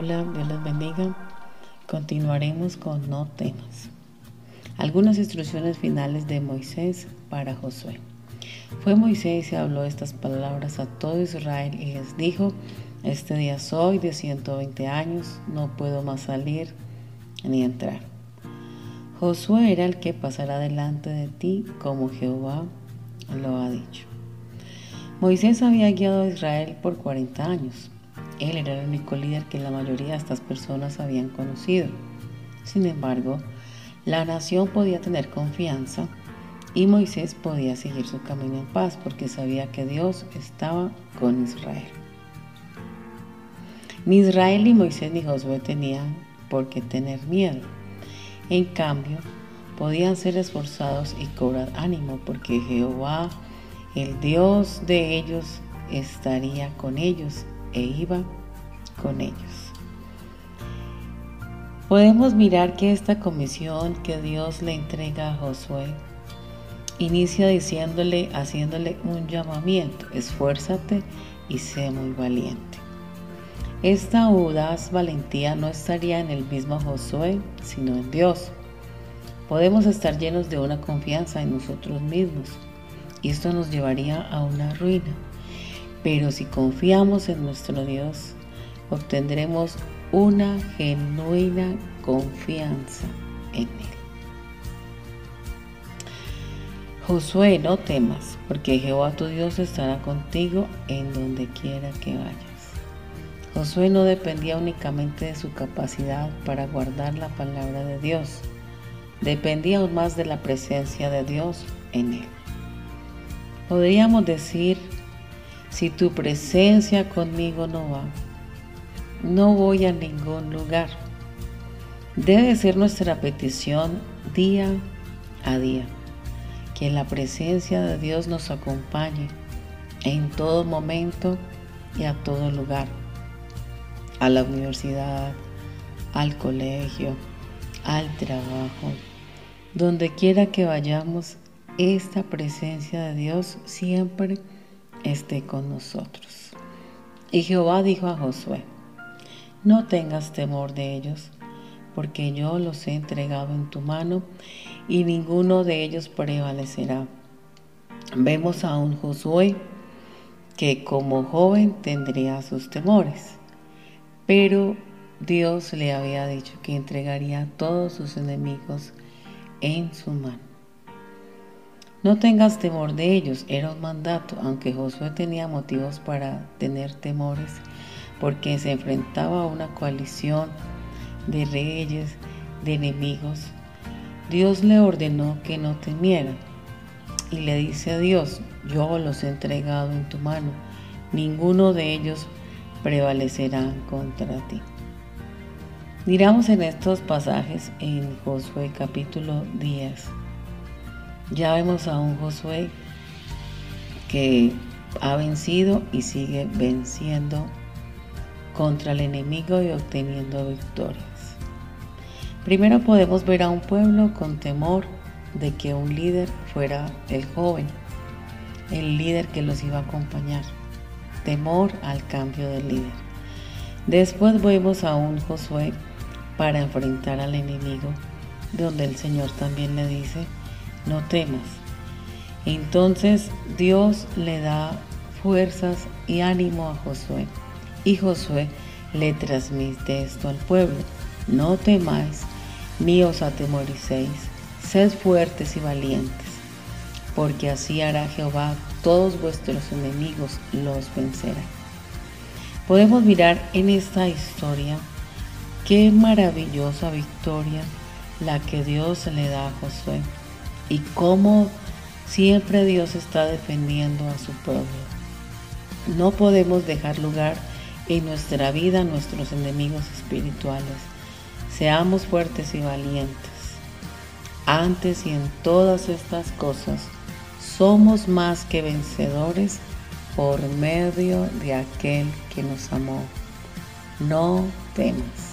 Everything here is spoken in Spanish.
Hola, Dios les bendiga. Continuaremos con no temas. Algunas instrucciones finales de Moisés para Josué. Fue Moisés y habló estas palabras a todo Israel y les dijo, este día soy de 120 años, no puedo más salir ni entrar. Josué era el que pasará delante de ti como Jehová lo ha dicho. Moisés había guiado a Israel por 40 años. Él era el único líder que la mayoría de estas personas habían conocido. Sin embargo, la nación podía tener confianza y Moisés podía seguir su camino en paz porque sabía que Dios estaba con Israel. Ni Israel, ni Moisés, ni Josué tenían por qué tener miedo. En cambio, podían ser esforzados y cobrar ánimo porque Jehová, el Dios de ellos, estaría con ellos e iba con ellos. Podemos mirar que esta comisión que Dios le entrega a Josué inicia diciéndole, haciéndole un llamamiento, esfuérzate y sé muy valiente. Esta audaz valentía no estaría en el mismo Josué, sino en Dios. Podemos estar llenos de una confianza en nosotros mismos y esto nos llevaría a una ruina. Pero si confiamos en nuestro Dios, obtendremos una genuina confianza en Él. Josué, no temas, porque Jehová tu Dios estará contigo en donde quiera que vayas. Josué no dependía únicamente de su capacidad para guardar la palabra de Dios, dependía aún más de la presencia de Dios en él. Podríamos decir, si tu presencia conmigo no va, no voy a ningún lugar. Debe ser nuestra petición día a día, que la presencia de Dios nos acompañe en todo momento y a todo lugar a la universidad, al colegio, al trabajo, donde quiera que vayamos, esta presencia de Dios siempre esté con nosotros. Y Jehová dijo a Josué, no tengas temor de ellos, porque yo los he entregado en tu mano y ninguno de ellos prevalecerá. Vemos a un Josué que como joven tendría sus temores pero Dios le había dicho que entregaría a todos sus enemigos en su mano. No tengas temor de ellos, era un mandato, aunque Josué tenía motivos para tener temores, porque se enfrentaba a una coalición de reyes, de enemigos. Dios le ordenó que no temiera y le dice a Dios, yo los he entregado en tu mano, ninguno de ellos prevalecerán contra ti. Miramos en estos pasajes en Josué capítulo 10. Ya vemos a un Josué que ha vencido y sigue venciendo contra el enemigo y obteniendo victorias. Primero podemos ver a un pueblo con temor de que un líder fuera el joven, el líder que los iba a acompañar temor al cambio de líder. Después vemos a un Josué para enfrentar al enemigo, donde el Señor también le dice, no temas. Entonces Dios le da fuerzas y ánimo a Josué. Y Josué le transmite esto al pueblo. No temáis, ni os atemoricéis, sed fuertes y valientes, porque así hará Jehová todos vuestros enemigos los vencerán. Podemos mirar en esta historia qué maravillosa victoria la que Dios le da a Josué y cómo siempre Dios está defendiendo a su pueblo. No podemos dejar lugar en nuestra vida nuestros enemigos espirituales. Seamos fuertes y valientes. Antes y en todas estas cosas, somos más que vencedores por medio de aquel que nos amó. No temas.